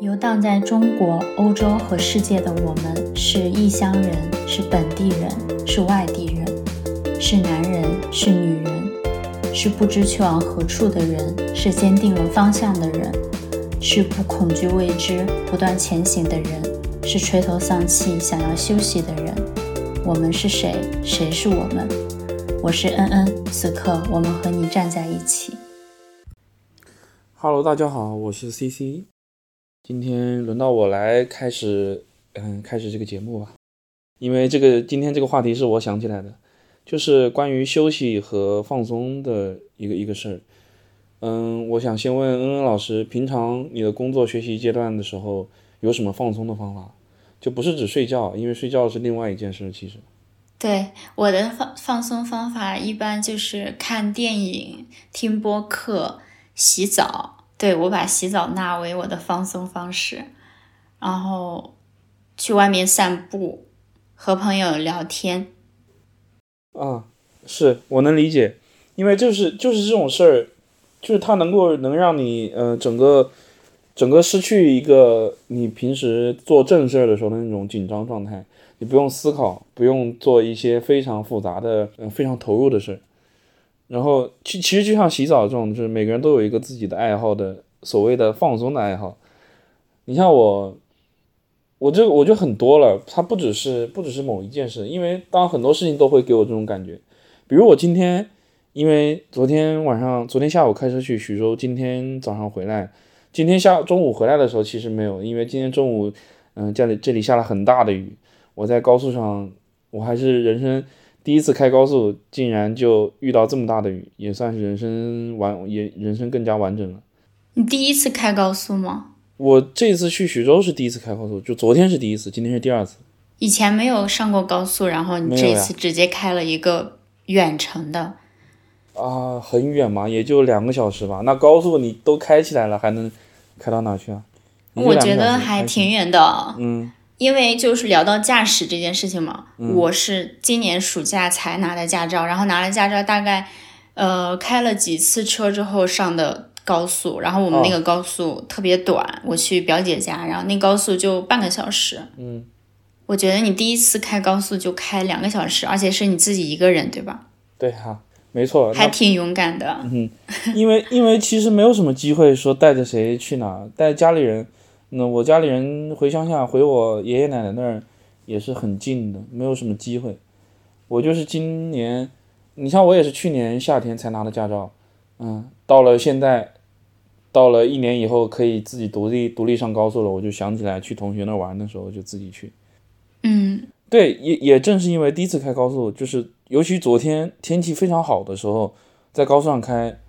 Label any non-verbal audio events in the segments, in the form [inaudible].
游荡在中国、欧洲和世界的我们，是异乡人，是本地人，是外地人，是男人，是女人，是不知去往何处的人，是坚定了方向的人，是不恐惧未知、不断前行的人，是垂头丧气、想要休息的人。我们是谁？谁是我们？我是恩恩，此刻我们和你站在一起。Hello，大家好，我是 CC。今天轮到我来开始，嗯，开始这个节目吧。因为这个今天这个话题是我想起来的，就是关于休息和放松的一个一个事儿。嗯，我想先问恩恩老师，平常你的工作学习阶段的时候有什么放松的方法？就不是指睡觉，因为睡觉是另外一件事。其实，对我的放放松方法一般就是看电影、听播客、洗澡。对我把洗澡纳为我的放松方式，然后去外面散步，和朋友聊天。啊，是我能理解，因为就是就是这种事儿，就是它能够能让你呃整个整个失去一个你平时做正事儿的时候的那种紧张状态，你不用思考，不用做一些非常复杂的、嗯、非常投入的事儿。然后其其实就像洗澡这种，就是每个人都有一个自己的爱好的所谓的放松的爱好。你像我，我这我就很多了，它不只是不只是某一件事，因为当很多事情都会给我这种感觉。比如我今天，因为昨天晚上、昨天下午开车去徐州，今天早上回来，今天下中午回来的时候其实没有，因为今天中午，嗯，家里这里下了很大的雨，我在高速上，我还是人生。第一次开高速，竟然就遇到这么大的雨，也算是人生完也人生更加完整了。你第一次开高速吗？我这次去徐州是第一次开高速，就昨天是第一次，今天是第二次。以前没有上过高速，然后你这次直接开了一个远程的。啊，很远嘛，也就两个小时吧。那高速你都开起来了，还能开到哪去啊？我觉得还挺远的。嗯。因为就是聊到驾驶这件事情嘛，嗯、我是今年暑假才拿的驾照，然后拿了驾照大概，呃，开了几次车之后上的高速，然后我们那个高速特别短，哦、我去表姐家，然后那高速就半个小时。嗯，我觉得你第一次开高速就开两个小时，而且是你自己一个人，对吧？对哈、啊，没错，还挺勇敢的。嗯，因为因为其实没有什么机会说带着谁去哪，带家里人。那我家里人回乡下，回我爷爷奶奶那儿也是很近的，没有什么机会。我就是今年，你像我也是去年夏天才拿的驾照，嗯，到了现在，到了一年以后可以自己独立独立上高速了，我就想起来去同学那玩的时候就自己去。嗯，对，也也正是因为第一次开高速，就是尤其昨天天气非常好的时候，在高速上开，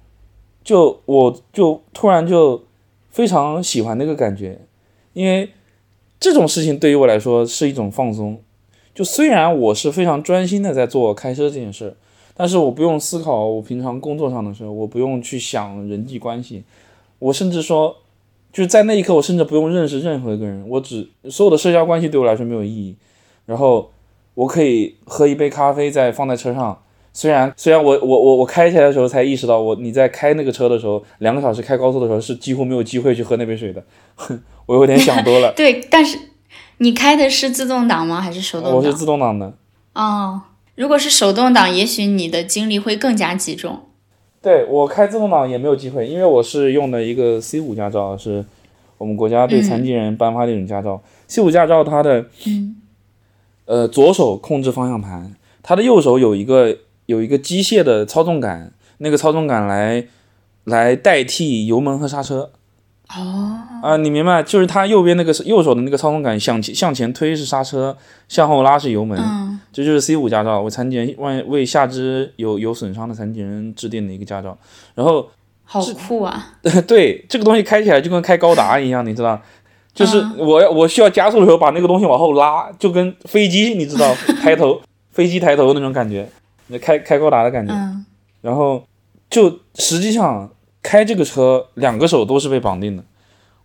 就我就突然就非常喜欢那个感觉。因为这种事情对于我来说是一种放松，就虽然我是非常专心的在做开车这件事，但是我不用思考我平常工作上的事，我不用去想人际关系，我甚至说，就是在那一刻我甚至不用认识任何一个人，我只所有的社交关系对我来说没有意义，然后我可以喝一杯咖啡再放在车上。虽然虽然我我我我开起来的时候才意识到，我你在开那个车的时候，两个小时开高速的时候是几乎没有机会去喝那杯水的，我有点想多了。[laughs] 对，但是你开的是自动挡吗？还是手动挡？我是自动挡的。哦，如果是手动挡，也许你的精力会更加集中。对我开自动挡也没有机会，因为我是用的一个 C 五驾照，是我们国家对残疾人颁发的一种驾照。嗯、C 五驾照它的，嗯，呃，左手控制方向盘，它的右手有一个。有一个机械的操纵杆，那个操纵杆来来代替油门和刹车。哦，啊，你明白？就是它右边那个右手的那个操纵杆向前向前推是刹车，向后拉是油门。嗯，这就是 C 五驾照，为残疾人为为下肢有有损伤的残疾人制定的一个驾照。然后，好酷啊！[laughs] 对，这个东西开起来就跟开高达一样，你知道？就是嗯我要我需要加速的时候把那个东西往后拉，就跟飞机，你知道 [laughs] 抬头飞机抬头那种感觉。开开高达的感觉，嗯、然后就实际上开这个车两个手都是被绑定的。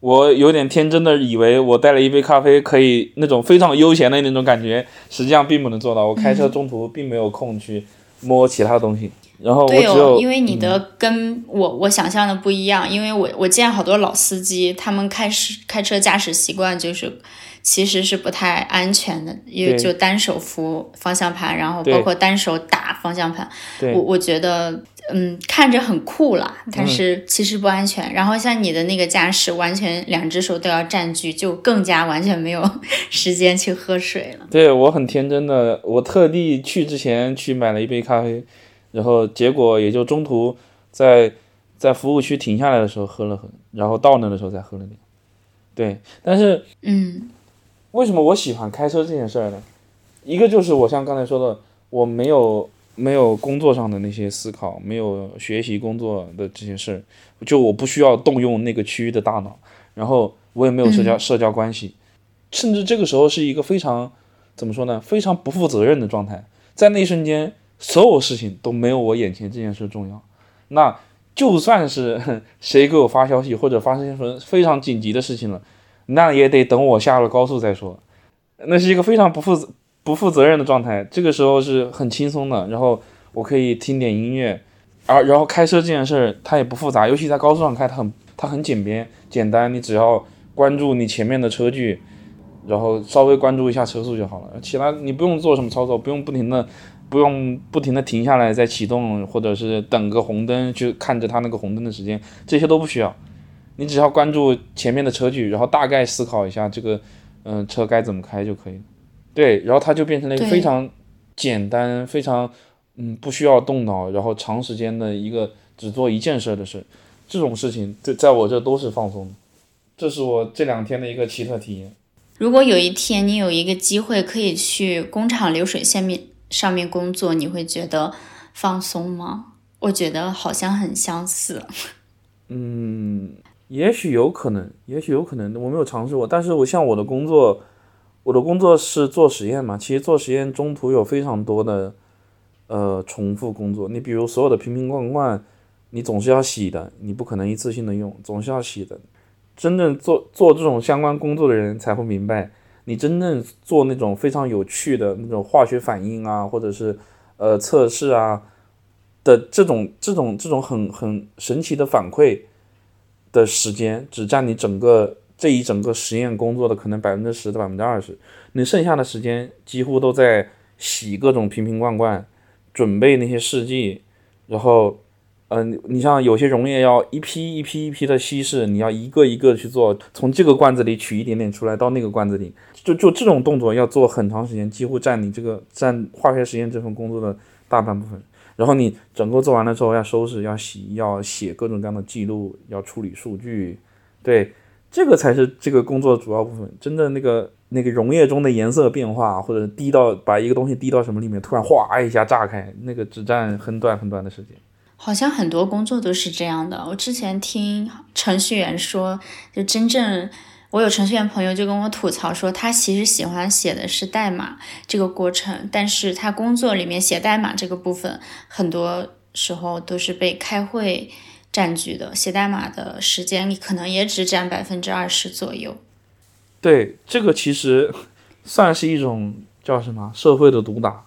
我有点天真的以为我带了一杯咖啡可以那种非常悠闲的那种感觉，实际上并不能做到。我开车中途并没有空去摸其他东西。然后我对哦，因为你的跟我我想象的不一样，因为我我见好多老司机，他们开始开车驾驶习惯就是其实是不太安全的，因为就单手扶方向盘，然后包括单手打方向盘，对我我觉得。嗯，看着很酷啦，嗯但是其实不安全。然后像你的那个驾驶，完全两只手都要占据，就更加完全没有时间去喝水了。对我很天真的，我特地去之前去买了一杯咖啡，然后结果也就中途在在服务区停下来的时候喝了喝，然后到那的时候再喝了点。对，但是嗯。为什么我喜欢开车这件事儿呢？一个就是我像刚才说的，我没有没有工作上的那些思考，没有学习工作的这些事儿，就我不需要动用那个区域的大脑，然后我也没有社交、社交关系，甚至这个时候是一个非常怎么说呢，非常不负责任的状态，在那一瞬间，所有事情都没有我眼前这件事重要。那就算是 [laughs] 谁给我发消息或者发生什么非常紧急的事情了，那也得等我下了高速再说。那是一个非常不负不负责任的状态。这个时候是很轻松的，然后我可以听点音乐，而然后开车这件事儿它也不复杂，尤其在高速上开，它很它很简便简单，你只要关注你前面的车距，然后稍微关注一下车速就好了。其他你不用做什么操作，不用不停的不用不停的停下来再启动，或者是等个红灯去看着它那个红灯的时间，这些都不需要。你只要关注前面的车距，然后大概思考一下这个，嗯、车该怎么开就可以了。对，然后它就变成了一个非常简单、非常嗯不需要动脑，然后长时间的一个只做一件事儿的事。这种事情对在我这都是放松的，这是我这两天的一个奇特体验。如果有一天你有一个机会可以去工厂流水线面上面工作，你会觉得放松吗？我觉得好像很相似。嗯也许有可能，也许有可能，我没有尝试过。但是我像我的工作，我的工作是做实验嘛，其实做实验中途有非常多的呃重复工作。你比如所有的瓶瓶罐罐，你总是要洗的，你不可能一次性的用，总是要洗的。真正做做这种相关工作的人才会明白，你真正做那种非常有趣的那种化学反应啊，或者是呃测试啊的这种这种这种很很神奇的反馈。的时间只占你整个这一整个实验工作的可能百分之十到百分之二十，你剩下的时间几乎都在洗各种瓶瓶罐罐，准备那些试剂，然后，嗯、你像有些溶液要一批一批一批的稀释，你要一个一个去做，从这个罐子里取一点点出来到那个罐子里，就就这种动作要做很长时间，几乎占你这个占化学实验这份工作的大半部分。然后你整个做完了之后要收拾、要洗、要写各种各样的记录、要处理数据，对，这个才是这个工作的主要部分。真的那个那个溶液中的颜色变化，或者滴到把一个东西滴到什么里面，突然哗一下炸开，那个只占很短很短的时间。好像很多工作都是这样的。我之前听程序员说，就真正我有程序员朋友就跟我吐槽说，他其实喜欢写的是代码这个过程，但是他工作里面写代码这个部分，很多时候都是被开会占据的，写代码的时间可能也只占百分之二十左右。对，这个其实算是一种叫什么社会的毒打。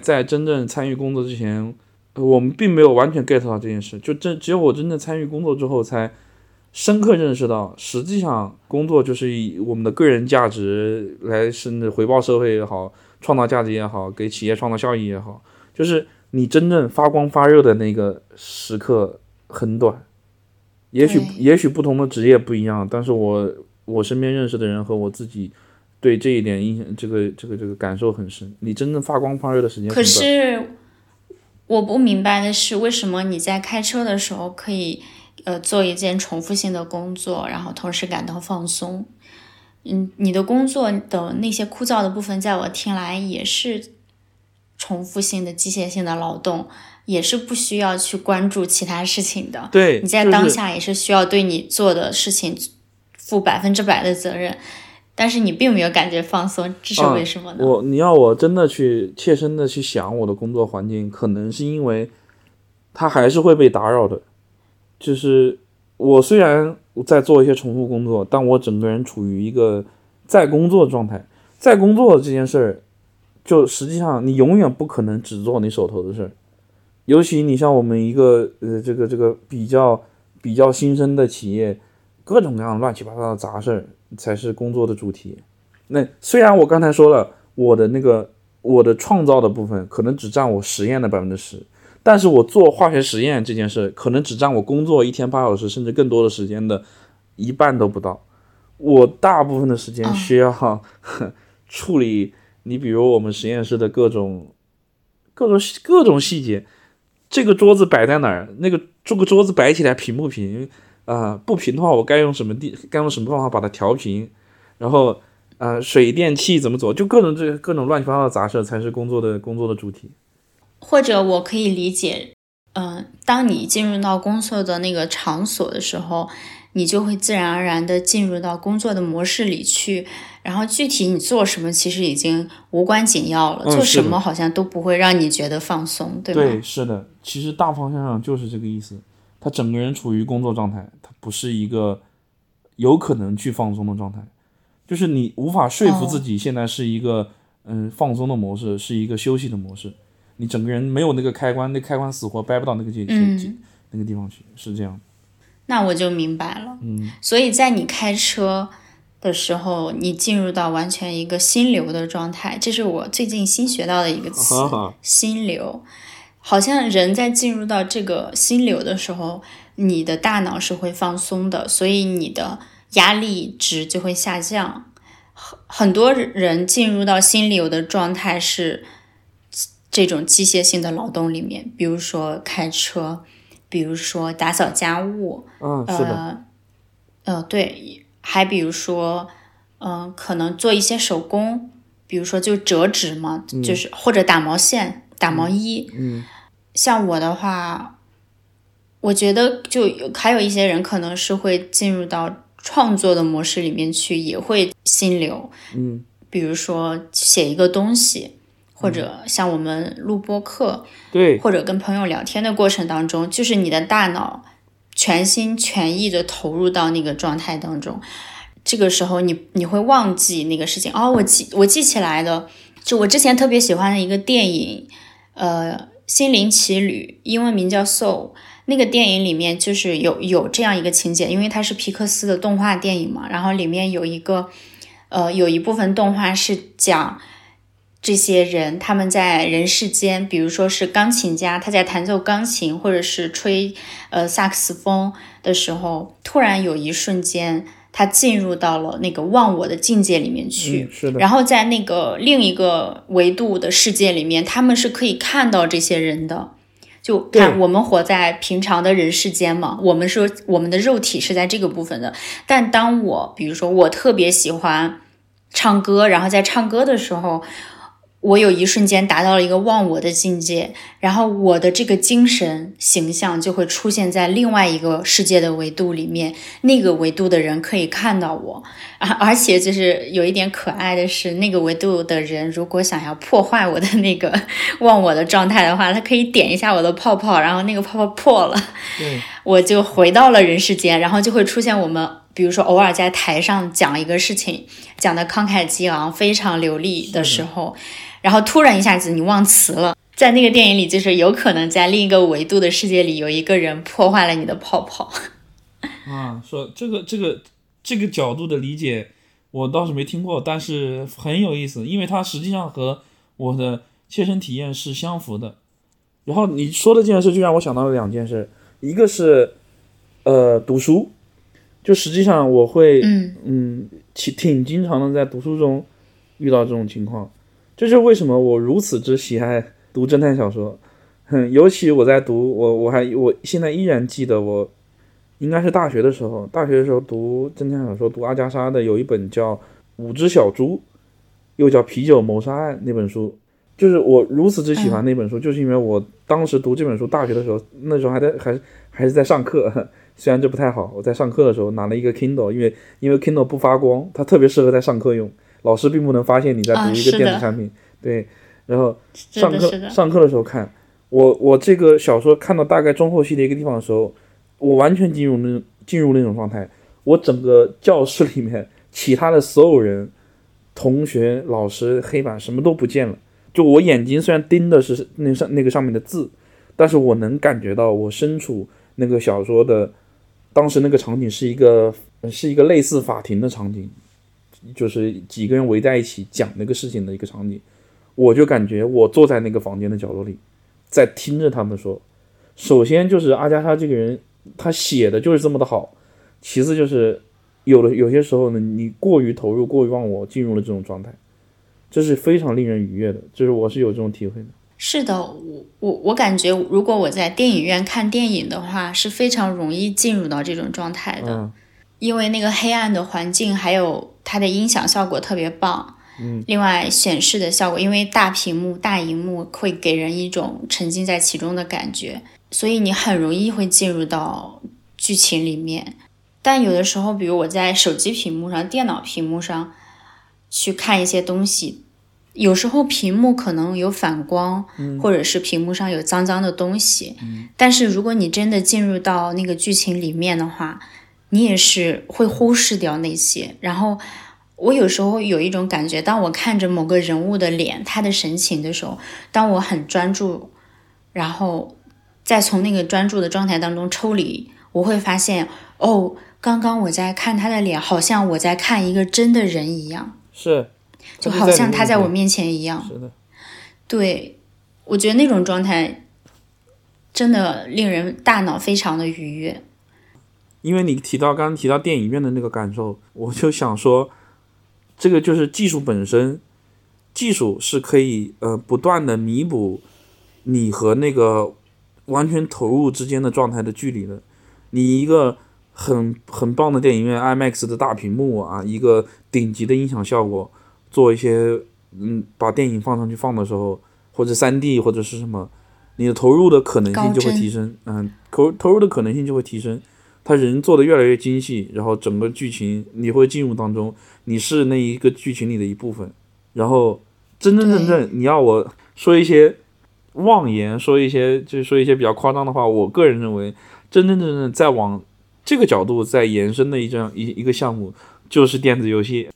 在真正参与工作之前，我们并没有完全 get 到这件事，就真只有我真正参与工作之后，才深刻认识到，实际上工作就是以我们的个人价值来甚至回报社会也好，创造价值也好，给企业创造效益也好，就是你真正发光发热的那个时刻很短。也许也许不同的职业不一样，但是我我身边认识的人和我自己对这一点印象，这个这个这个感受很深。你真正发光发热的时间很可，是我不明白的是，为什么你在开车的时候可以呃做一件重复性的工作，然后同时感到放松？嗯，你的工作的那些枯燥的部分，在我听来也是重复性的、机械性的劳动，也是不需要去关注其他事情的。对，你在当下也是需要对你做的事情负百分之百的责任，但是你并没有感觉放松，这是啊为什么呢？我你要我真的去切身的去想我的工作环境，可能是因为它还是会被打扰的。就是我虽然在做一些重复工作，但我整个人处于一个在工作状态。在工作这件事儿，就实际上你永远不可能只做你手头的事儿，尤其你像我们一个呃这个这个比较比较新生的企业，各种各样乱七八糟的杂事儿才是工作的主题。那虽然我刚才说了，我的那个我的创造的部分可能只占我实验的百分之十，但是我做化学实验这件事可能只占我工作一天八小时甚至更多的时间的一半都不到。我大部分的时间需要 [laughs] 处理你比如我们实验室的各种各种各种细节，这个桌子摆在哪儿，那个这个桌子摆起来平不平啊？不平的话，我该用什么地该用什么方法把它调平？然后。呃，水电气怎么走？就各种这各种乱七八糟的杂事才是工作的工作的主题。或者我可以理解，嗯，当你进入到工作的那个场所的时候，你就会自然而然的进入到工作的模式里去。然后具体你做什么，其实已经无关紧要了。做什么好像都不会让你觉得放松，对吗？对，是的。其实大方向上就是这个意思。他整个人处于工作状态，他不是一个有可能去放松的状态。就是你无法说服自己，现在是一个嗯放松的模式，是一个休息的模式。你整个人没有那个开关，那开关死活掰不到那个界嗯那个地方去，是这样。那我就明白了。嗯，所以在你开车的时候，你进入到完全一个心流的状态，这是我最近新学到的一个词——心流。好像人在进入到这个心流的时候，你的大脑是会放松的，所以你的。压力值就会下降，很很多人进入到心流的状态是这种机械性的劳动里面，比如说开车，比如说打扫家务，嗯，是的，呃，对，还比如说，嗯，可能做一些手工，比如说就折纸嘛，就是或者打毛线、打毛衣，嗯，像我的话，我觉得就还有一些人可能是会进入到。创作的模式里面去也会心流，嗯，比如说写一个东西，或者像我们录播课，对，或者跟朋友聊天的过程当中，就是你的大脑全心全意的投入到那个状态当中，这个时候你你会忘记那个事情。哦，我记我记起来的，就我之前特别喜欢的一个电影，呃，《心灵奇旅》，英文名叫《Soul》。那个电影里面就是有有这样一个情节，因为它是皮克斯的动画电影嘛，然后里面有一个，呃，有一部分动画是讲这些人他们在人世间，比如说是钢琴家，他在弹奏钢琴或者是吹呃萨克斯风的时候，突然有一瞬间他进入到了那个忘我的境界里面去，是的。然后在那个另一个维度的世界里面，他们是可以看到这些人的。就看我们活在平常的人世间嘛，我们说我们的肉体是在这个部分的。但当我比如说我特别喜欢唱歌，然后在唱歌的时候。我有一瞬间达到了一个忘我的境界，然后我的这个精神形象就会出现在另外一个世界的维度里面，那个维度的人可以看到我，而 [laughs] 而且就是有一点可爱的是，那个维度的人如果想要破坏我的那个忘我的状态的话，他可以点一下我的泡泡，然后那个泡泡破了，[laughs] 我就回到了人世间，然后就会出现我们，比如说偶尔在台上讲一个事情，讲的慷慨激昂、非常流利的时候。然后突然一下子你忘词了，在那个电影里，就是有可能在另一个维度的世界里，有一个人破坏了你的泡泡。[laughs] 啊，说这个这个这个角度的理解，我倒是没听过，但是很有意思，因为它实际上和我的切身体验是相符的。然后你说的这件事，就让我想到了两件事，一个是呃读书，就实际上我会嗯嗯挺挺经常的在读书中遇到这种情况。这就是为什么我如此之喜爱读侦探小说，[laughs] 哼，尤其我在读我我还我现在依然记得我应该是大学的时候，大学的时候读侦探小说，读阿加莎的有一本叫《五只小猪》，又叫《啤酒谋杀案》那本书，就是我如此之喜欢那本书，就是因为我当时读这本书，大学的时候那时候还在还还是在上课，[laughs] 虽然这不太好，我在上课的时候拿了一个 Kindle，因为因为 Kindle 不发光，它特别适合在上课用。老师并不能发现你在读一个电子产品，对，然后上课上课的时候看，我我这个小说看到大概中后期的一个地方的时候，我完全进入那进入那种状态，我整个教室里面其他的所有人，同学、老师、黑板什么都不见了，就我眼睛虽然盯的是那上那个上面的字，但是我能感觉到我身处那个小说的当时那个场景是一个是一个类似法庭的场景，就是几个人围在一起讲那个事情的一个场景，我就感觉我坐在那个房间的角落里，在听着他们说。首先就是阿加莎这个人，他写的就是这么的好，其次就是有的有些时候呢，你过于投入、过于忘我，进入了这种状态，这是非常令人愉悦的，就是我是有这种体会的。是的，我我我感觉，如果我在电影院看电影的话，是非常容易进入到这种状态的，因为那个黑暗的环境，还有它的音响效果特别棒。嗯，另外显示的效果，因为大屏幕、大荧幕会给人一种沉浸在其中的感觉。所以你很容易会进入到剧情里面，但有的时候，比如我在手机屏幕上、电脑屏幕上去看一些东西，有时候屏幕可能有反光，或者是屏幕上有脏脏的东西。但是如果你真的进入到那个剧情里面的话，你也是会忽视掉那些。然后我有时候有一种感觉，当我看着某个人物的脸、他的神情的时候，当我很专注，然后。再从那个专注的状态当中抽离，我会发现，哦，刚刚我在看他的脸，好像我在看一个真的人一样，是，就好像他在我面前一样。是的，对，我觉得那种状态真的令人大脑非常的愉悦。因为你提到刚刚提到电影院的那个感受，我就想说，这个就是技术本身，技术是可以呃不断的弥补你和那个。完全投入之间的状态的距离的。你一个很很棒的电影院 IMAX 的大屏幕啊，一个顶级的音响效果，做一些嗯把电影放上去放的时候，或者 3D 或者是什么，你的投入的可能性就会提升，嗯，投投入的可能性就会提升。他人做的越来越精细，然后整个剧情你会进入当中，你是那一个剧情里的一部分。然后真真正正你要我说一些。妄言说一些，就是说一些比较夸张的话。我个人认为，真真正正在往这个角度在延伸的一张一一个项目，就是电子游戏。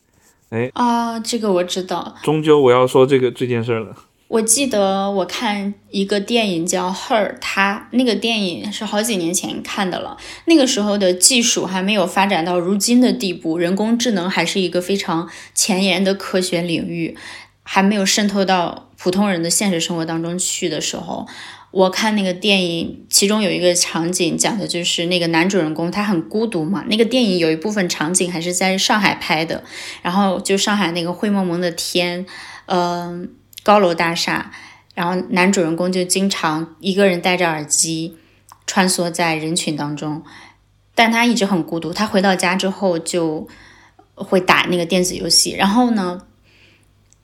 哎啊，这个我知道。终究我要说这个这件事了。我记得我看一个电影叫《Her》，它那个电影是好几年前看的了。那个时候的技术还没有发展到如今的地步，人工智能还是一个非常前沿的科学领域。还没有渗透到普通人的现实生活当中去的时候，我看那个电影，其中有一个场景讲的就是那个男主人公他很孤独嘛。那个电影有一部分场景还是在上海拍的，然后就上海那个灰蒙蒙的天，嗯，高楼大厦，然后男主人公就经常一个人戴着耳机穿梭在人群当中，但他一直很孤独。他回到家之后就会打那个电子游戏，然后呢？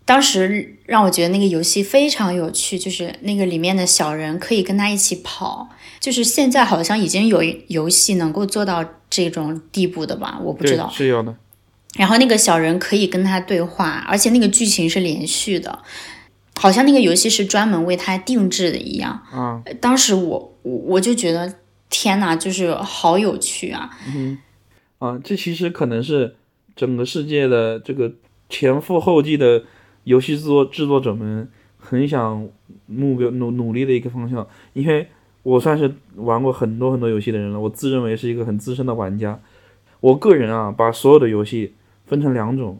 当时让我觉得那个游戏非常有趣，就是那个里面的小人可以跟他一起跑，就是现在好像已经有游戏能够做到这种地步的吧？我不知道是有的。然后那个小人可以跟他对话，而且那个剧情是连续的，好像那个游戏是专门为他定制的一样。啊，当时我我我就觉得天哪，就是好有趣啊！嗯，啊，这其实可能是整个世界的这个前赴后继的。游戏制作制作者们很想目标努努力的一个方向，因为我算是玩过很多很多游戏的人了，我自认为是一个很资深的玩家。我个人啊，把所有的游戏分成两种，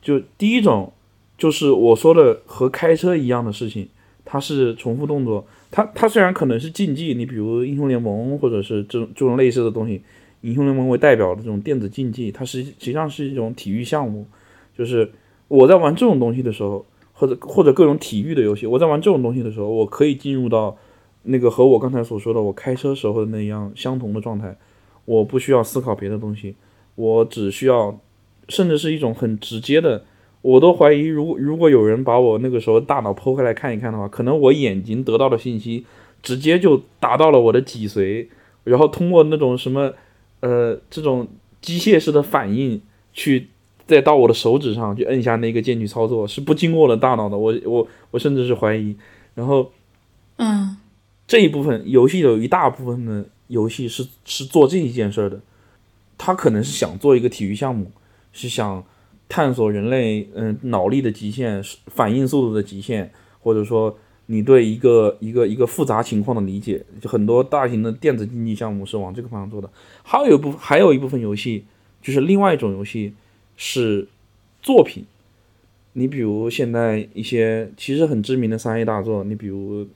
就第一种就是我说的和开车一样的事情，它是重复动作，它它虽然可能是竞技，你比如英雄联盟或者是这种这种类似的东西，英雄联盟为代表的这种电子竞技，它实实际上是一种体育项目，就是。我在玩这种东西的时候，或者或者各种体育的游戏，我在玩这种东西的时候，我可以进入到那个和我刚才所说的我开车时候的那样相同的状态。我不需要思考别的东西，我只需要，甚至是一种很直接的。我都怀疑，如果如果有人把我那个时候大脑剖开来看一看的话，可能我眼睛得到的信息直接就达到了我的脊髓，然后通过那种什么呃这种机械式的反应去。再到我的手指上去摁下那个键去操作，是不经过我的大脑的。我我我甚至是怀疑。然后，嗯，这一部分游戏有一大部分的游戏是是做这一件事的。他可能是想做一个体育项目，是想探索人类嗯脑力的极限、反应速度的极限，或者说你对一个一个一个复杂情况的理解。就很多大型的电子竞技项目是往这个方向做的。还有一部还有一部分游戏就是另外一种游戏是作品。你比如现在一些其实很知名的三 A 大作，你比如，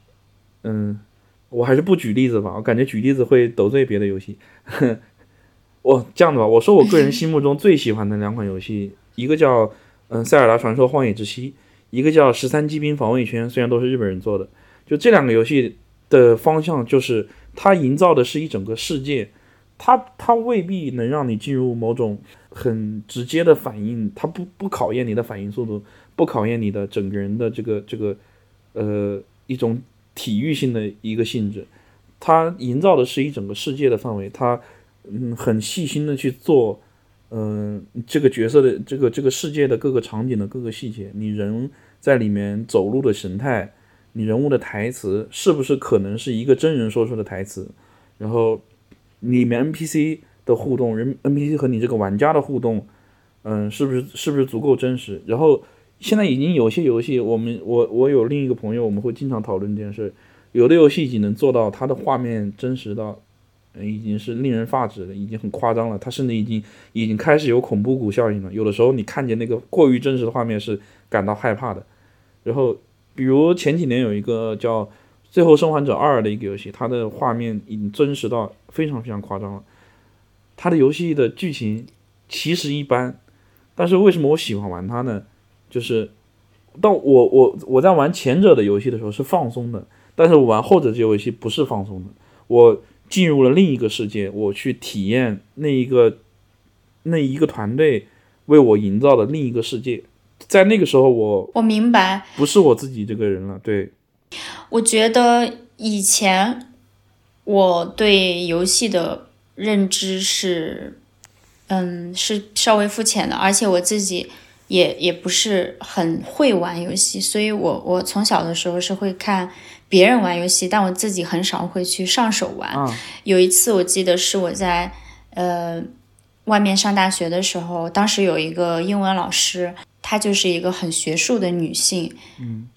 嗯，我还是不举例子吧，我感觉举例子会得罪别的游戏。[laughs] 我这样的吧，我说我个人心目中最喜欢的两款游戏，一个叫嗯《塞尔达传说：荒野之息》，一个叫《十三机兵防卫圈》。虽然都是日本人做的，就这两个游戏的方向就是它营造的是一整个世界，它它未必能让你进入某种很直接的反应，它不不考验你的反应速度，不考验你的整个人的这个这个呃一种体育性的一个性质，它营造的是一整个世界的范围，它。嗯，很细心的去做，嗯，这个角色的这个这个世界的各个场景的各个细节，你人在里面走路的神态，你人物的台词是不是可能是一个真人说出的台词？然后里面 NPC 的互动，人 NPC 和你这个玩家的互动，嗯，是不是是不是足够真实？然后现在已经有些游戏，我们我我有另一个朋友，我们会经常讨论这件事，有的游戏已经能做到它的画面真实到。已经是令人发指了，已经很夸张了。它甚至已经已经开始有恐怖谷效应了。有的时候你看见那个过于真实的画面是感到害怕的。然后，比如前几年有一个叫《最后生还者二》的一个游戏，它的画面已经真实到非常非常夸张了。它的游戏的剧情其实一般，但是为什么我喜欢玩它呢？就是到我我我在玩前者的游戏的时候是放松的，但是我玩后者这游戏不是放松的。我进入了另一个世界，我去体验那一个那一个团队为我营造的另一个世界。在那个时候，我我明白，不是我自己这个人了。对，我觉得以前我对游戏的认知是，嗯，是稍微肤浅的，而且我自己也也不是很会玩游戏，所以我我从小的时候是会看。别人玩游戏，但我自己很少会去上手玩。有一次我记得是我在呃外面上大学的时候，当时有一个英文老师，她就是一个很学术的女性。嗯，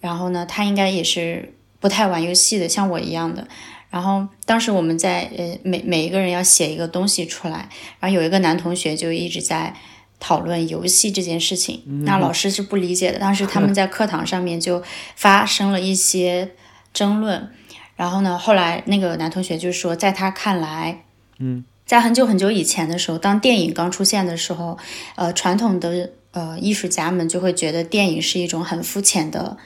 然后呢，她应该也是不太玩游戏的，像我一样的。然后当时我们在呃每每一个人要写一个东西出来，然后有一个男同学就一直在。讨论游戏这件事情，那老师是不理解的。当时他们在课堂上面就发生了一些争论，然后呢，后来那个男同学就说，在他看来，嗯，在很久很久以前的时候，当电影刚出现的时候，呃，传统的呃艺术家们就会觉得电影是一种很肤浅的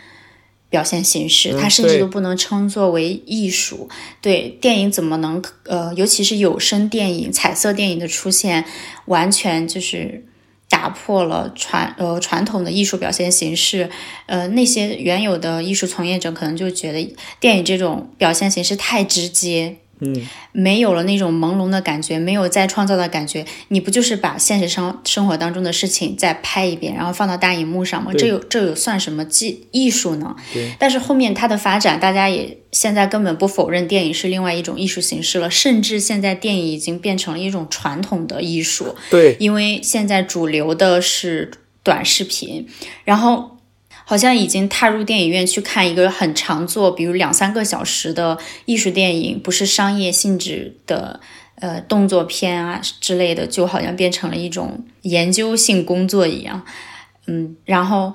表现形式，它甚至都不能称作为艺术。对电影怎么能呃，尤其是有声电影、彩色电影的出现，完全就是。打破了传呃传统的艺术表现形式，呃那些原有的艺术从业者可能就觉得电影这种表现形式太直接。嗯，没有了那种朦胧的感觉，没有再创造的感觉，你不就是把现实生生活当中的事情再拍一遍，然后放到大荧幕上吗？这有这有算什么技艺术呢？对。但是后面它的发展，大家也现在根本不否认电影是另外一种艺术形式了，甚至现在电影已经变成了一种传统的艺术。对，因为现在主流的是短视频，然后。好像已经踏入电影院去看一个很长做，比如两三个小时的艺术电影，不是商业性质的，呃，动作片啊之类的，就好像变成了一种研究性工作一样。嗯，然后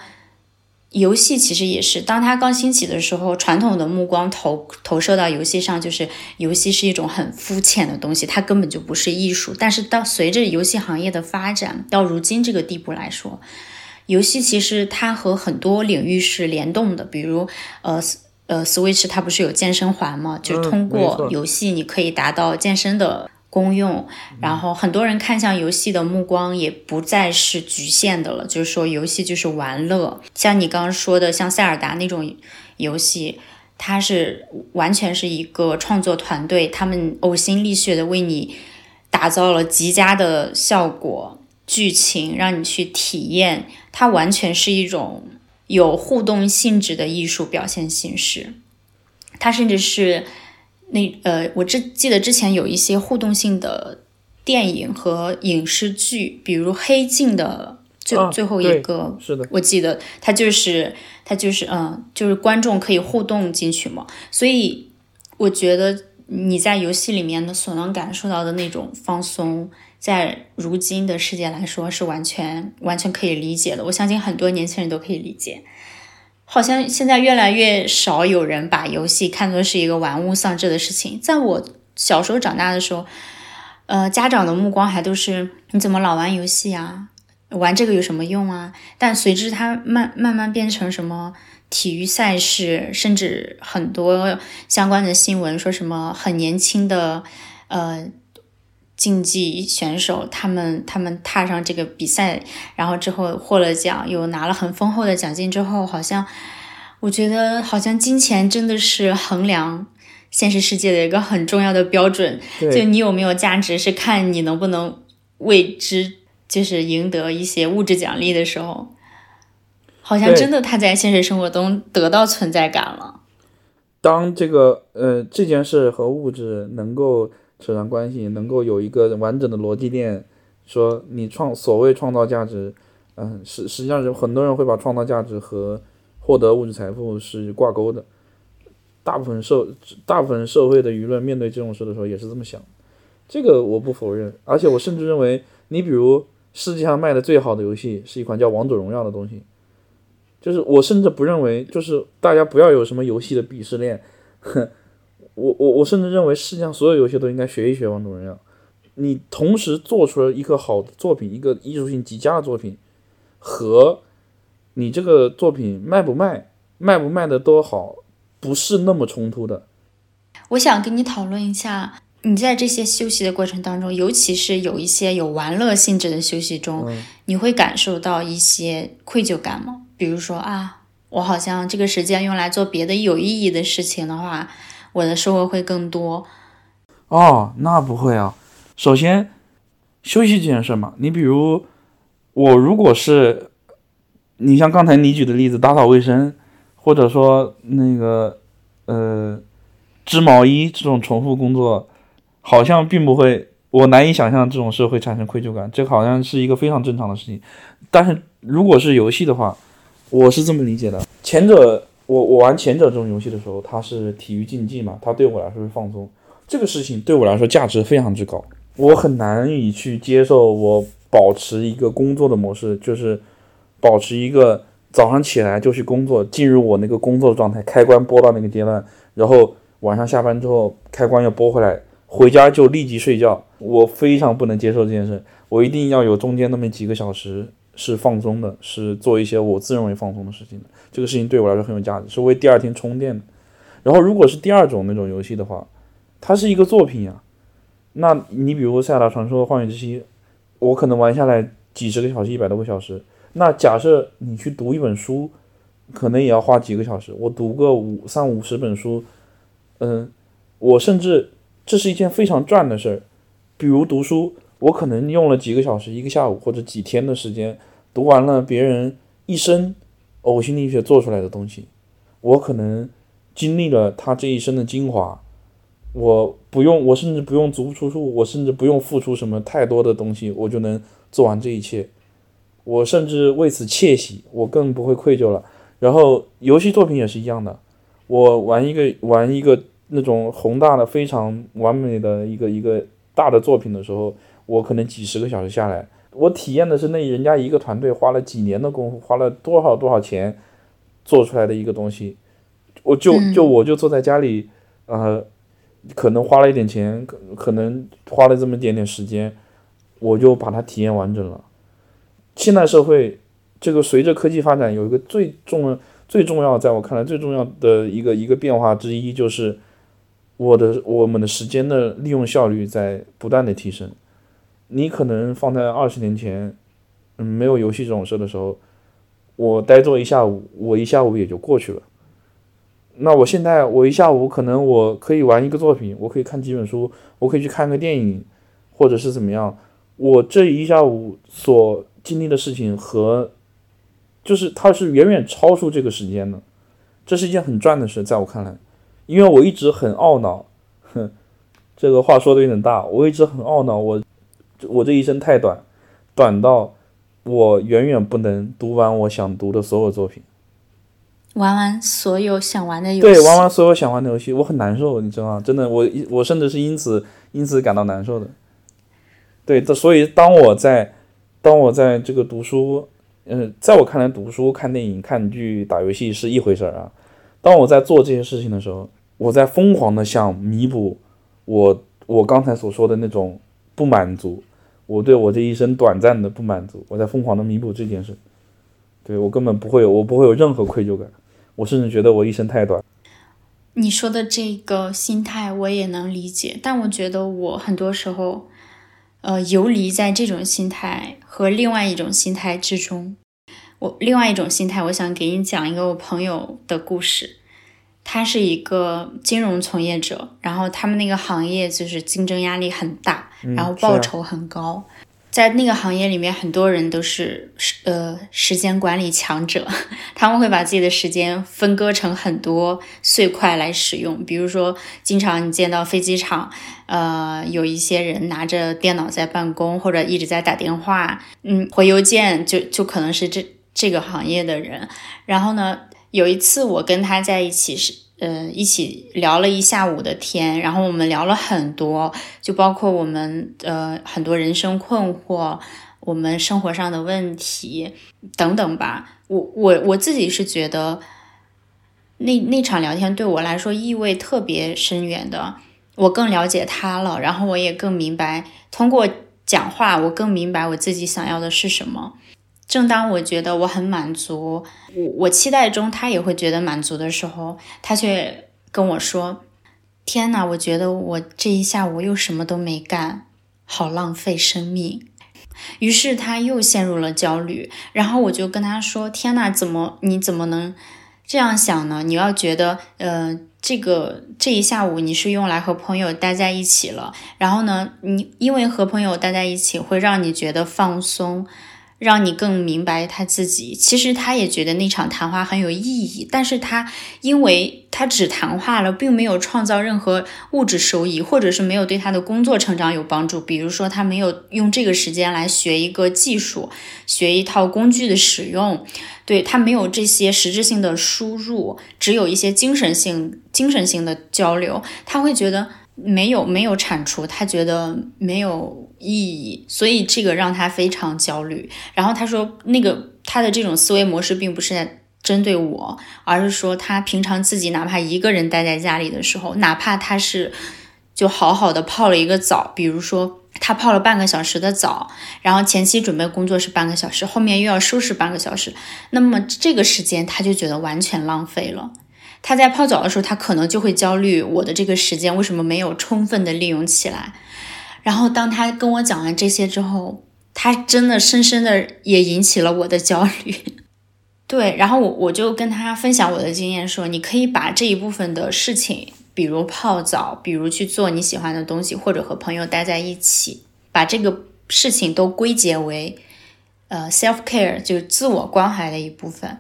游戏其实也是，当它刚兴起的时候，传统的目光投投射到游戏上，就是游戏是一种很肤浅的东西，它根本就不是艺术。但是到随着游戏行业的发展，到如今这个地步来说。游戏其实它和很多领域是联动的，比如呃呃，Switch 它不是有健身环吗？就是通过游戏你可以达到健身的功用。然后很多人看向游戏的目光也不再是局限的了，就是说游戏就是玩乐。像你刚刚说的，像塞尔达那种游戏，它是完全是一个创作团队，他们呕心沥血的为你打造了极佳的效果。剧情让你去体验，它完全是一种有互动性质的艺术表现形式。它甚至是那呃，我之记得之前有一些互动性的电影和影视剧，比如《黑镜》的最最后一个是的，我记得它就是它就是嗯，就是观众可以互动进去嘛，所以我觉得你在游戏里面的所能感受到的那种放松，在如今的世界来说是完全完全可以理解的。我相信很多年轻人都可以理解。好像现在越来越少有人把游戏看作是一个玩物丧志的事情。在我小时候长大的时候，呃，家长的目光还都是你怎么老玩游戏啊？玩这个有什么用啊？但随之它慢慢慢变成什么体育赛事，甚至很多相关的新闻，说什么很年轻的呃竞技选手，他们他们踏上这个比赛，然后之后获了奖，又拿了很丰厚的奖金之后，好像我觉得好像金钱真的是衡量现实世界的一个很重要的标准。就你有没有价值，是看你能不能为之。就是赢得一些物质奖励的时候，好像真的他在现实生活中得到存在感了。当这个呃这件事和物质能够扯上关系，能够有一个完整的逻辑链，说你创所谓创造价值，嗯，实实际上是很多人会把创造价值和获得物质财富是挂钩的。大部分社大部分社会的舆论面对这种事的时候也是这么想，这个我不否认，而且我甚至认为，你比如。世界上卖的最好的游戏是一款叫《王者荣耀》的东西，就是我甚至不认为，就是大家不要有什么游戏的鄙视链。哼 [laughs] 我我我甚至认为世界上所有游戏都应该学一学《王者荣耀》。你同时做出了一个好的作品，一个艺术性极佳的作品，和你这个作品卖不卖、卖不卖的多好，不是那么冲突的。我想跟你讨论一下。你在这些休息的过程当中，尤其是有一些有玩乐性质的休息中，你会感受到一些愧疚感吗？比如说啊，我好像这个时间用来做别的有意义的事情的话，我的收获会更多。哦，那不会啊。首先，休息这件事嘛，你比如我如果是你像刚才你举的例子，打扫卫生，或者说那个呃织毛衣这种重复工作。好像并不会，我难以想象这种事会产生愧疚感，这好像是一个非常正常的事情。但是如果是游戏的话，我是这么理解的：前者，我我玩前者这种游戏的时候，它是体育竞技嘛，它对我来说是放松，这个事情对我来说价值非常之高。我很难以去接受我保持一个工作的模式，就是保持一个早上起来就去工作，进入我那个工作状态，开关拨到那个阶段，然后晚上下班之后开关又拨回来。回家就立即睡觉，我非常不能接受这件事。我一定要有中间那么几个小时是放松的，是做一些我自认为放松的事情的。这个事情对我来说很有价值，是为第二天充电的。然后，如果是第二种那种游戏的话，它是一个作品呀。那你比如《塞尔达传说：荒野之息》，我可能玩下来几十个小时、一百多个小时。那假设你去读一本书，可能也要花几个小时。我读个五三五十本书，嗯，我甚至。这是一件非常赚的事儿，比如读书，我可能用了几个小时、一个下午或者几天的时间，读完了别人一生呕心沥血做出来的东西，我可能经历了他这一生的精华，我不用，我甚至不用足不出户，我甚至不用付出什么太多的东西，我就能做完这一切，我甚至为此窃喜，我更不会愧疚了。然后游戏作品也是一样的，我玩一个玩一个。那种宏大的、非常完美的一个一个大的作品的时候，我可能几十个小时下来，我体验的是那人家一个团队花了几年的功夫，花了多少多少钱做出来的一个东西，我就就我就坐在家里，呃，可能花了一点钱，可可能花了这么点点时间，我就把它体验完整了。现代社会，这个随着科技发展，有一个最重最重要，在我看来最重要的一个一个变化之一就是。我的我们的时间的利用效率在不断的提升。你可能放在二十年前，嗯，没有游戏这种事的时候，我呆坐一下午，我一下午也就过去了。那我现在我一下午可能我可以玩一个作品，我可以看几本书，我可以去看个电影，或者是怎么样。我这一下午所经历的事情和，就是它是远远超出这个时间的，这是一件很赚的事，在我看来。因为我一直很懊恼，哼，[laughs] 这个话说的有点大。我一直很懊恼，我我这一生太短，短到我远远不能读完我想读的所有作品，玩完所有想玩的游戏，对，玩完所有想玩的游戏，我很难受，你知道吗？真的，我我甚至是因此因此感到难受的。对，这所以当我在当我在这个读书，嗯，在我看来，读书、看电影、看剧、打游戏是一回事儿啊。当我在做这些事情的时候，我在疯狂的想弥补我我刚才所说的那种不满足，我对我这一生短暂的不满足，我在疯狂的弥补这件事。对我根本不会有，我不会有任何愧疚感，我甚至觉得我一生太短。你说的这个心态我也能理解，但我觉得我很多时候。呃，游离在这种心态和另外一种心态之中。我另外一种心态，我想给你讲一个我朋友的故事。他是一个金融从业者，然后他们那个行业就是竞争压力很大，然后报酬很高。在那个行业里面，很多人都是呃时间管理强者，[laughs] 他们会把自己的时间分割成很多碎块来使用。比如说，经常你见到飞机场，呃，有一些人拿着电脑在办公，或者一直在打电话，嗯，回邮件，就就可能是这这个行业的人。然后呢，有一次我跟他在一起是。呃，一起聊了一下午的天，然后我们聊了很多，就包括我们呃很多人生困惑，我们生活上的问题等等吧。我我我自己是觉得，那那场聊天对我来说意味特别深远的。我更了解他了，然后我也更明白，通过讲话，我更明白我自己想要的是什么。正当我觉得我很满足，我我期待中他也会觉得满足的时候，他却跟我说：“天哪，我觉得我这一下午又什么都没干，好浪费生命。”于是他又陷入了焦虑。然后我就跟他说：“天哪，怎么你怎么能这样想呢？你要觉得，呃，这个这一下午你是用来和朋友待在一起了，然后呢，你因为和朋友待在一起会让你觉得放松。”让你更明白他自己。其实他也觉得那场谈话很有意义，但是他因为他只谈话了，并没有创造任何物质收益，或者是没有对他的工作成长有帮助。比如说，他没有用这个时间来学一个技术，学一套工具的使用，对他没有这些实质性的输入，只有一些精神性、精神性的交流，他会觉得。没有没有产出，他觉得没有意义，所以这个让他非常焦虑。然后他说，那个他的这种思维模式并不是在针对我，而是说他平常自己哪怕一个人待在家里的时候，哪怕他是就好好的泡了一个澡，比如说他泡了半个小时的澡，然后前期准备工作是半个小时，后面又要收拾半个小时，那么这个时间他就觉得完全浪费了。他在泡澡的时候，他可能就会焦虑，我的这个时间为什么没有充分的利用起来？然后当他跟我讲完这些之后，他真的深深的也引起了我的焦虑。对，然后我我就跟他分享我的经验，说你可以把这一部分的事情，比如泡澡，比如去做你喜欢的东西，或者和朋友待在一起，把这个事情都归结为，呃，self care，就是自我关怀的一部分。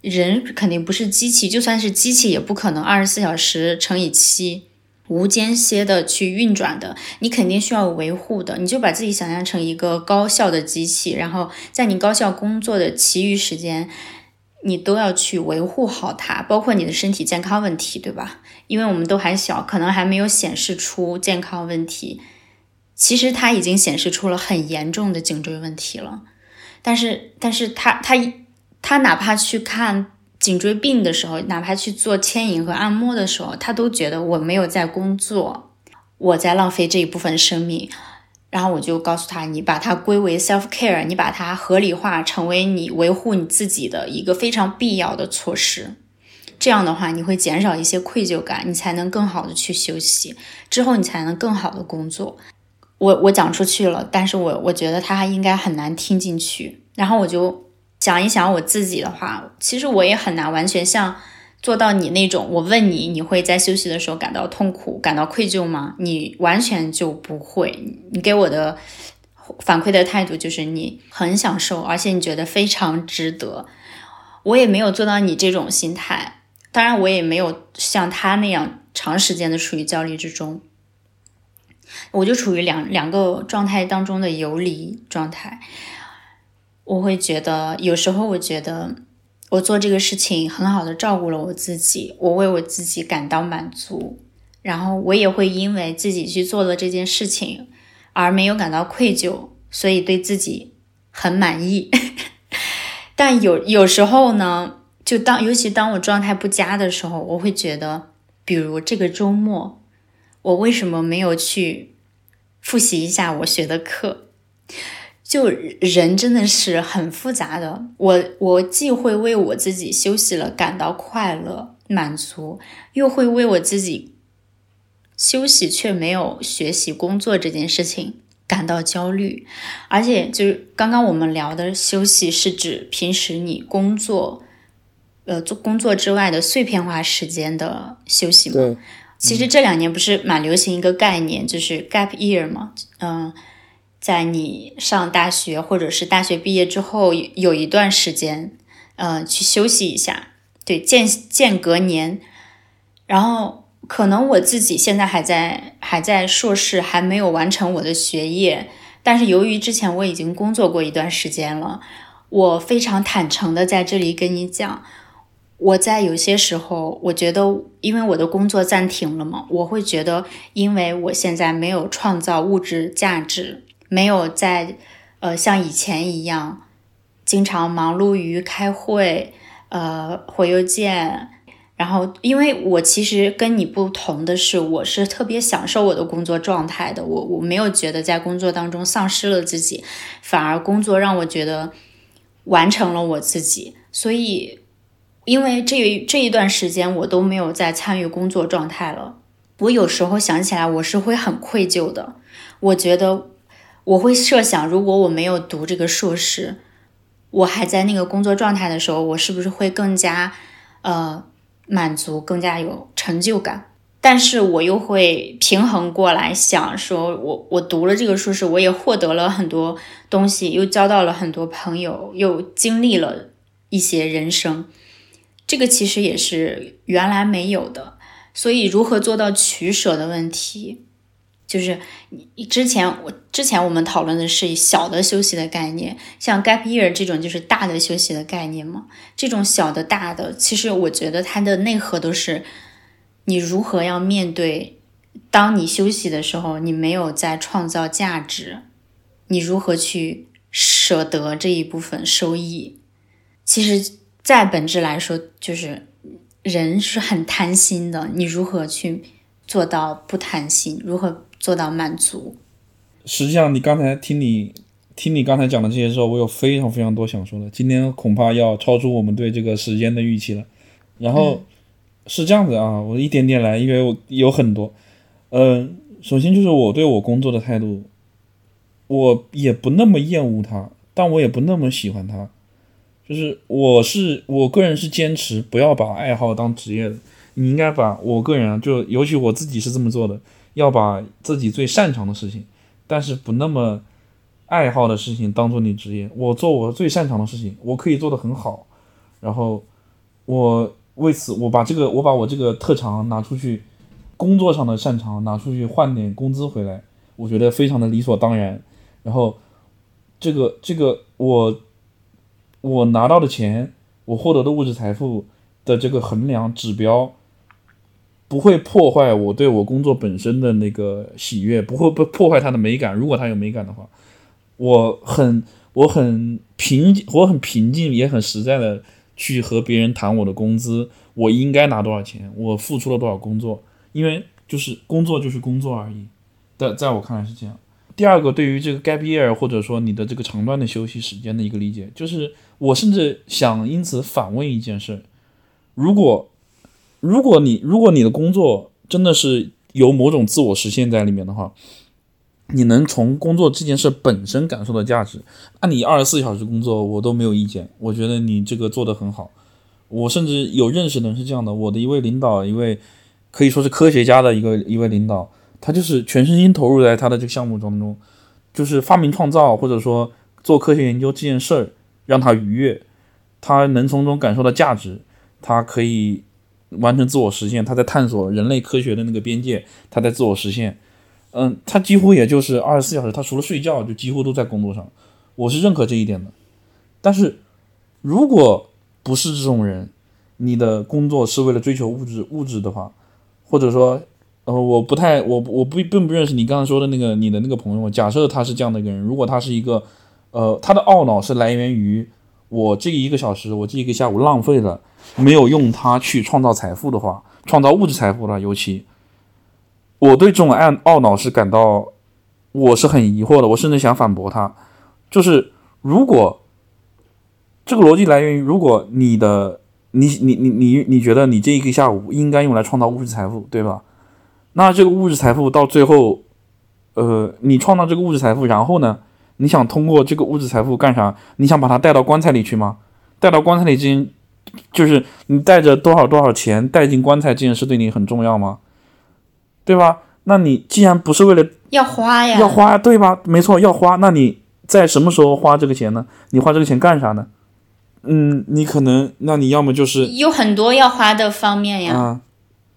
人肯定不是机器，就算是机器，也不可能二十四小时乘以七无间歇的去运转的。你肯定需要维护的。你就把自己想象成一个高效的机器，然后在你高效工作的其余时间，你都要去维护好它，包括你的身体健康问题，对吧？因为我们都还小，可能还没有显示出健康问题，其实它已经显示出了很严重的颈椎问题了。但是，但是他他。他哪怕去看颈椎病的时候，哪怕去做牵引和按摩的时候，他都觉得我没有在工作，我在浪费这一部分生命。然后我就告诉他，你把它归为 self care，你把它合理化，成为你维护你自己的一个非常必要的措施。这样的话，你会减少一些愧疚感，你才能更好的去休息，之后你才能更好的工作。我我讲出去了，但是我我觉得他还应该很难听进去。然后我就。想一想我自己的话，其实我也很难完全像做到你那种。我问你，你会在休息的时候感到痛苦、感到愧疚吗？你完全就不会。你给我的反馈的态度就是你很享受，而且你觉得非常值得。我也没有做到你这种心态，当然我也没有像他那样长时间的处于焦虑之中。我就处于两两个状态当中的游离状态。我会觉得有时候我觉得我做这个事情很好的照顾了我自己，我为我自己感到满足，然后我也会因为自己去做了这件事情而没有感到愧疚，所以对自己很满意。[laughs] 但有有时候呢，就当尤其当我状态不佳的时候，我会觉得，比如这个周末，我为什么没有去复习一下我学的课？就人真的是很复杂的，我我既会为我自己休息了感到快乐满足，又会为我自己休息却没有学习工作这件事情。感到焦虑，而且就是刚刚我们聊的休息，是指平时你工作，呃，做工作之外的碎片化时间的休息嘛。其实这两年不是蛮流行一个概念，就是 gap year 嘛。嗯，在你上大学或者是大学毕业之后，有一段时间，呃，去休息一下，对，间间隔年，然后。可能我自己现在还在还在硕士，还没有完成我的学业。但是由于之前我已经工作过一段时间了，我非常坦诚的在这里跟你讲，我在有些时候，我觉得因为我的工作暂停了嘛，我会觉得，因为我现在没有创造物质价值，没有在呃像以前一样，经常忙碌于开会，呃回邮件。然后，因为我其实跟你不同的是，我是特别享受我的工作状态的。我我没有觉得在工作当中丧失了自己，反而工作让我觉得完成了我自己。所以，因为这这一段时间我都没有在参与工作状态了，我有时候想起来我是会很愧疚的。我觉得我会设想，如果我没有读这个硕士，我还在那个工作状态的时候，我是不是会更加呃。满足更加有成就感，但是我又会平衡过来想，说我我读了这个硕士，我也获得了很多东西，又交到了很多朋友，又经历了一些人生，这个其实也是原来没有的，所以如何做到取舍的问题。就是你之前我之前我们讨论的是小的休息的概念，像 gap year 这种就是大的休息的概念嘛。这种小的大的，其实我觉得它的内核都是你如何要面对，当你休息的时候，你没有在创造价值，你如何去舍得这一部分收益？其实，在本质来说，就是人是很贪心的，你如何去做到不贪心？如何？做到满足。实际上，你刚才听你听你刚才讲的这些时候，我有非常非常多想说的。今天恐怕要超出我们对这个时间的预期了。然后是这样子啊，我一点点来，因为我有很多。嗯，首先就是我对我工作的态度，我也不那么厌恶它，但我也不那么喜欢它。就是我是我个人是坚持不要把爱好当职业的。你应该把我个人啊，就尤其我自己是这么做的。要把自己最擅长的事情，但是不那么爱好的事情当做你职业。我做我最擅长的事情，我可以做得很好。然后我为此，我把这个，我把我这个特长拿出去，工作上的擅长拿出去换点工资回来，我觉得非常的理所当然。然后这个这个我我拿到的钱，我获得的物质财富的这个衡量指标。不会破坏我对我工作本身的那个喜悦，不会不破坏它的美感。如果它有美感的话，我很我很平静，我很平静，也很实在的去和别人谈我的工资，我应该拿多少钱，我付出了多少工作，因为就是工作就是工作而已。在在我看来是这样。第二个，对于这个 gap year 或者说你的这个长段的休息时间的一个理解，就是我甚至想因此反问一件事：如果。如果你如果你的工作真的是有某种自我实现在里面的话，你能从工作这件事本身感受到价值，那你二十四小时工作我都没有意见。我觉得你这个做得很好。我甚至有认识的人是这样的，我的一位领导，一位可以说是科学家的一个一位领导，他就是全身心投入在他的这个项目当中，就是发明创造或者说做科学研究这件事儿让他愉悦，他能从中感受到价值，他可以。完成自我实现，他在探索人类科学的那个边界，他在自我实现。嗯，他几乎也就是二十四小时，他除了睡觉就几乎都在工作上。我是认可这一点的。但是如果不是这种人，你的工作是为了追求物质物质的话，或者说，呃，我不太我我不并不认识你刚刚说的那个你的那个朋友。假设他是这样的一个人，如果他是一个，呃，他的懊恼是来源于我这一个小时，我这一个下午浪费了，没有用它去创造财富的话，创造物质财富的，尤其我对这种懊懊恼是感到，我是很疑惑的，我甚至想反驳他，就是如果这个逻辑来源于，如果你的你你你你你觉得你这一个下午应该用来创造物质财富，对吧？那这个物质财富到最后，呃，你创造这个物质财富，然后呢，你想通过这个物质财富干啥？你想把它带到棺材里去吗？带到棺材里进，就是你带着多少多少钱带进棺材这件事对你很重要吗？对吧？那你既然不是为了要花呀，要花，对吧？没错，要花。那你在什么时候花这个钱呢？你花这个钱干啥呢？嗯，你可能，那你要么就是有很多要花的方面呀。啊，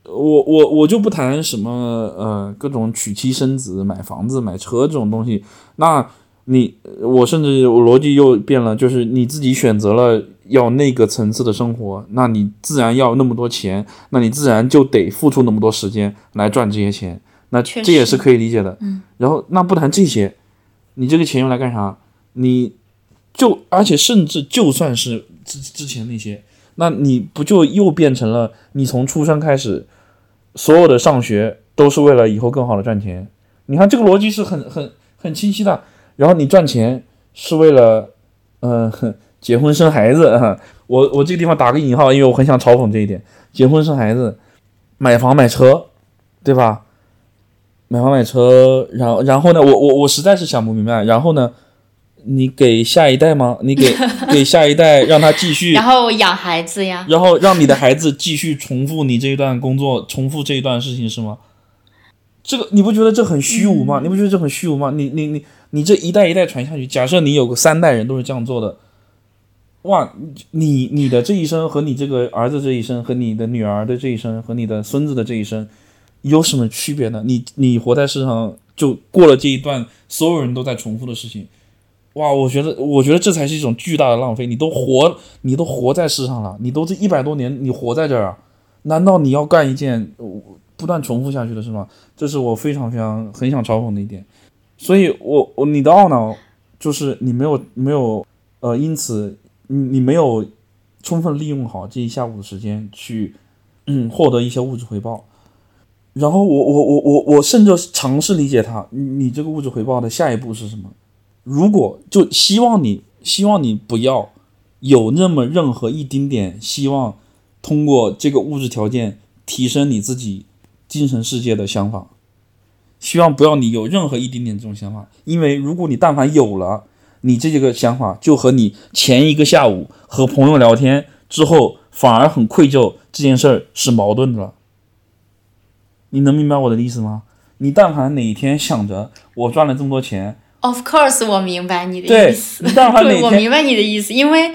我我我就不谈什么呃各种娶妻生子、买房子、买车这种东西。那你我甚至我逻辑又变了，就是你自己选择了要那个层次的生活，那你自然要那么多钱，那你自然就得付出那么多时间来赚这些钱。那这也是可以理解的。嗯。然后那不谈这些，你这个钱用来干啥？你。就而且甚至就算是之之前那些，那你不就又变成了你从出生开始，所有的上学都是为了以后更好的赚钱？你看这个逻辑是很很很清晰的。然后你赚钱是为了，嗯，[laughs] 结婚生孩子。[laughs] 我我这个地方打个引号，因为我很想嘲讽这一点：结婚生孩子，买房买车，对吧？买房买车，然后然后呢？我我我实在是想不明白。然后呢？你给下一代吗？你给 [laughs] 给下一代，让他继续，然后养孩子呀，然后让你的孩子继续重复你这一段工作，重复这一段事情是吗？这个你不觉得这很虚无吗？你不觉得这很虚无吗？你你你你这一代一代传下去，假设你有个三代人都是这样做的，哇，你你的这一生和你这个儿子这一生和你的女儿的这一生和你的孙子的这一生有什么区别呢？你你活在世上就过了这一段所有人都在重复的事情。哇，我觉得，我觉得这才是一种巨大的浪费。你都活，你都活在世上了，你都这一百多年，你活在这儿，难道你要干一件不断重复下去的是吗？这是我非常非常很想嘲讽的一点。所以，我我你的懊恼就是你没有没有呃，因此你你没有充分利用好这一下午的时间去嗯获得一些物质回报。然后我我我我我甚至尝试理解他，你这个物质回报的下一步是什么？如果就希望你，希望你不要有那么任何一丁点希望通过这个物质条件提升你自己精神世界的想法，希望不要你有任何一丁点这种想法，因为如果你但凡有了，你这几个想法就和你前一个下午和朋友聊天之后反而很愧疚这件事儿是矛盾的。你能明白我的意思吗？你但凡哪一天想着我赚了这么多钱。Of course，我明白你的。意思。对，我明白你的。意思，因为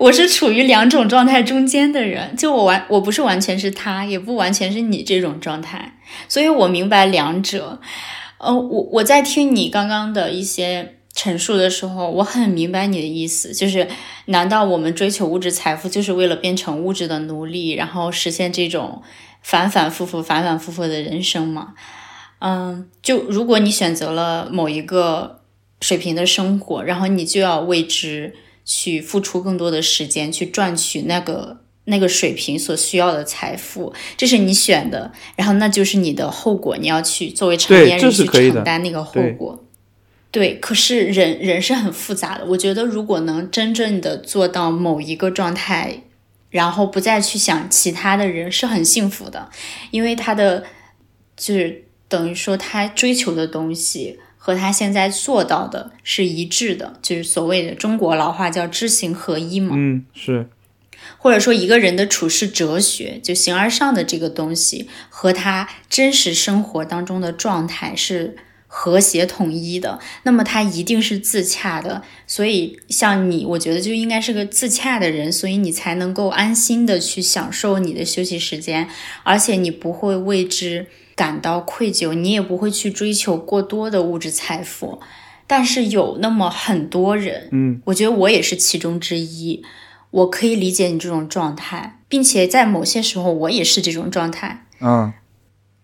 我是处于两种状态中间的人。就我完，我不是完全是他，也不完全是你这种状态，所以我明白两者。呃，我我在听你刚刚的一些陈述的时候，我很明白你的意思。就是，难道我们追求物质财富，就是为了变成物质的奴隶，然后实现这种反反复复、反反复复的人生吗？嗯，就如果你选择了某一个。水平的生活，然后你就要为之去付出更多的时间，去赚取那个那个水平所需要的财富，这是你选的，然后那就是你的后果，你要去作为成年人去承担那个后果。对，可是人人是很复杂的，我觉得如果能真正的做到某一个状态，然后不再去想其他的人，是很幸福的，因为他的就是等于说他追求的东西。和他现在做到的是一致的，就是所谓的中国老话叫知行合一嘛。嗯，是。或者说一个人的处事哲学，就形而上的这个东西，和他真实生活当中的状态是和谐统一的，那么他一定是自洽的。所以像你，我觉得就应该是个自洽的人，所以你才能够安心的去享受你的休息时间，而且你不会为之。感到愧疚，你也不会去追求过多的物质财富，但是有那么很多人，嗯，我觉得我也是其中之一。我可以理解你这种状态，并且在某些时候我也是这种状态。嗯，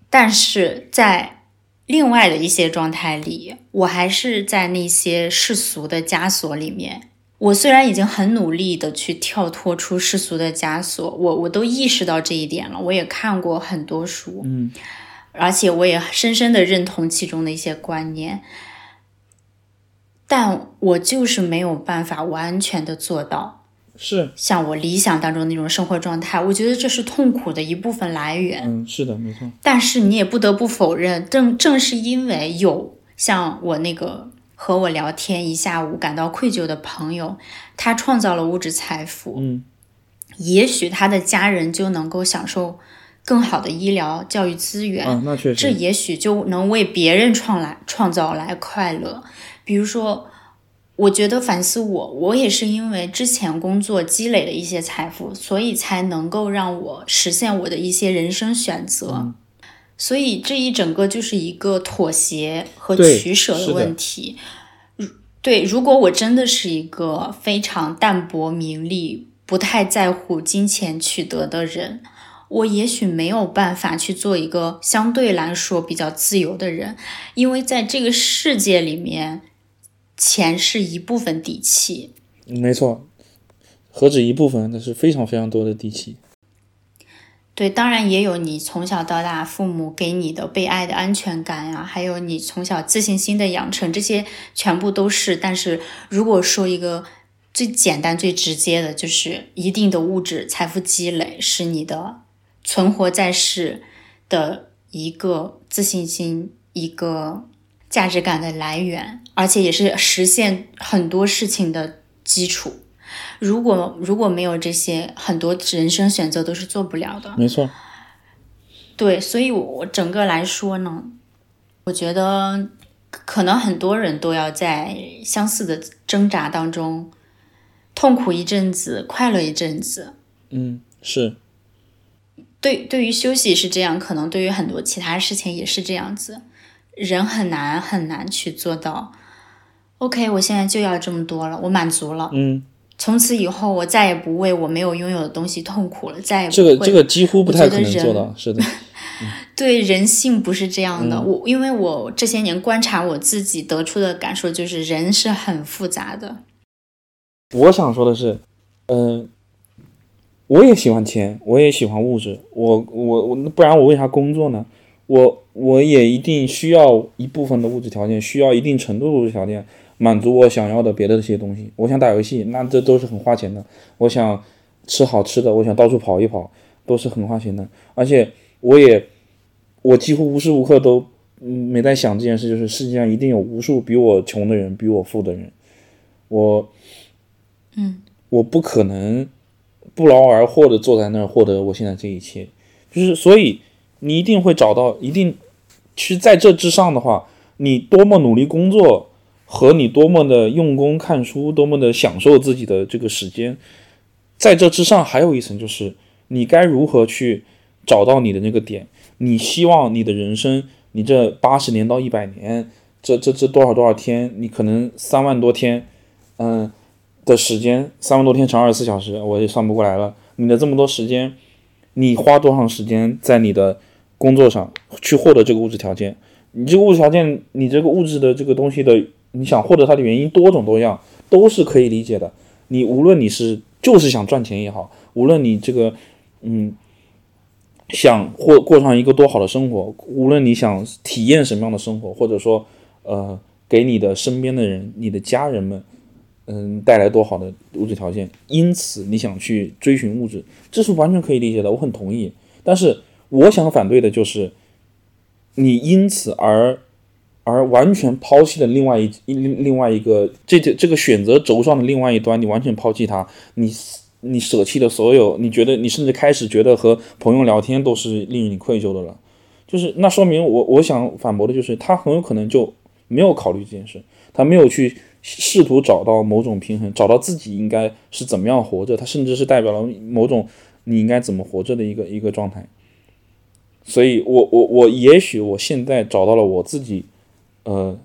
但是在另外的一些状态里，我还是在那些世俗的枷锁里面。我虽然已经很努力的去跳脱出世俗的枷锁，我我都意识到这一点了。我也看过很多书，嗯，而且我也深深的认同其中的一些观念，但我就是没有办法完全的做到是，像我理想当中那种生活状态。我觉得这是痛苦的一部分来源。嗯，是的，没错。但是你也不得不否认，正正是因为有像我那个和我聊天一下午感到愧疚的朋友，他创造了物质财富，嗯，也许他的家人就能够享受更好的医疗教育资源，啊，那确这，也许就能为别人创来创造来快乐。比如说，我觉得反思我，我也是因为之前工作积累了一些财富，所以才能够让我实现我的一些人生选择。嗯所以这一整个就是一个妥协和取舍的问题。如对，如果我真的是一个非常淡泊名利、不太在乎金钱取得的人，我也许没有办法去做一个相对来说比较自由的人，因为在这个世界里面，钱是一部分底气。没错，何止一部分，那是非常非常多的底气。对，当然也有你从小到大父母给你的被爱的安全感呀，还有你从小自信心的养成，这些全部都是。但是如果说一个最简单、最直接的，就是一定的物质财富积累是你的存活在世的一个自信心、一个价值感的来源，而且也是实现很多事情的基础。如果如果没有这些，很多人生选择都是做不了的。没错，对，所以我我整个来说呢，我觉得可能很多人都要在相似的挣扎当中，痛苦一阵子，快乐一阵子。嗯，是，对，对于休息是这样，可能对于很多其他事情也是这样子。人很难很难去做到。OK，我现在就要这么多了，我满足了。嗯，从此以后，我再也不为我没有拥有的东西痛苦了，再也不会这个这个几乎不太可能做到。是的，[laughs] 对人性不是这样嗯的。我因为我这些年观察我自己得出的感受就是，人是很复杂的。我想说的是，嗯、我也喜欢钱，我也喜欢物质，我我我，不然我为啥工作呢？我我也一定需要一部分的物质条件，需要一定程度的物质条件，满足我想要的别的这些东西。我想打游戏，那这都是很花钱的。我想吃好吃的，我想到处跑一跑，都是很花钱的。而且我也，我几乎无时无刻都嗯没在想这件事，就是世界上一定有无数比我穷的人，比我富的人。我，嗯，我不可能不劳而获的坐在那儿获得我现在这一切，就是所以你一定会找到，一定其实在这之上的话，你多么努力工作和你多么的用功看书，多么的享受自己的这个时间，在这之上还有一层就是你该如何去找到你的那个点，你希望你的人生，你这八十年到一百年，这这这多少多少天，你可能三万多天，嗯。的时间，三万多天乘二十四小时，我也算不过来了。你的这么多时间，你花多长时间在你的工作上去获得这个物质条件？你这个物质条件，你这个物质的这个东西的，你想获得它的原因多种多样，都是可以理解的。你无论你是就是想赚钱也好，无论你这个嗯想或过上一个多好的生活，无论你想体验什么样的生活，或者说呃给你的身边的人、你的家人们。嗯，带来多好的物质条件，因此你想去追寻物质，这是完全可以理解的，我很同意。但是我想反对的就是，你因此而而完全抛弃了另外一另另外一个这这这个选择轴上的另外一端，你完全抛弃它，你你舍弃了所有，你觉得你甚至开始觉得和朋友聊天都是令你愧疚的了，就是那说明我我想反驳的就是他很有可能就没有考虑这件事，他没有去。试图找到某种平衡，找到自己应该是怎么样活着，它甚至是代表了某种你应该怎么活着的一个一个状态。所以我我我也许我现在找到了我自己，呃，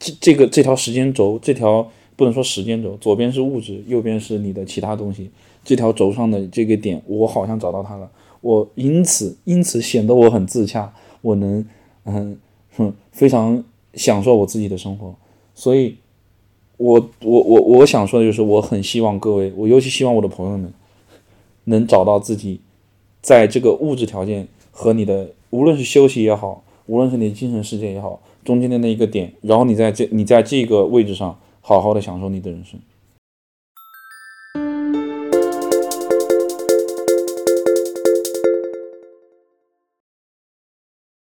这这个这条时间轴，这条不能说时间轴，左边是物质，右边是你的其他东西，这条轴上的这个点，我好像找到它了，我因此因此显得我很自洽，我能嗯哼非常享受我自己的生活，所以，我我我我想说的就是，我很希望各位，我尤其希望我的朋友们能找到自己在这个物质条件和你的无论是休息也好，无论是你的精神世界也好。中间的那一个点，然后你在这，你在这个位置上好好的享受你的人生。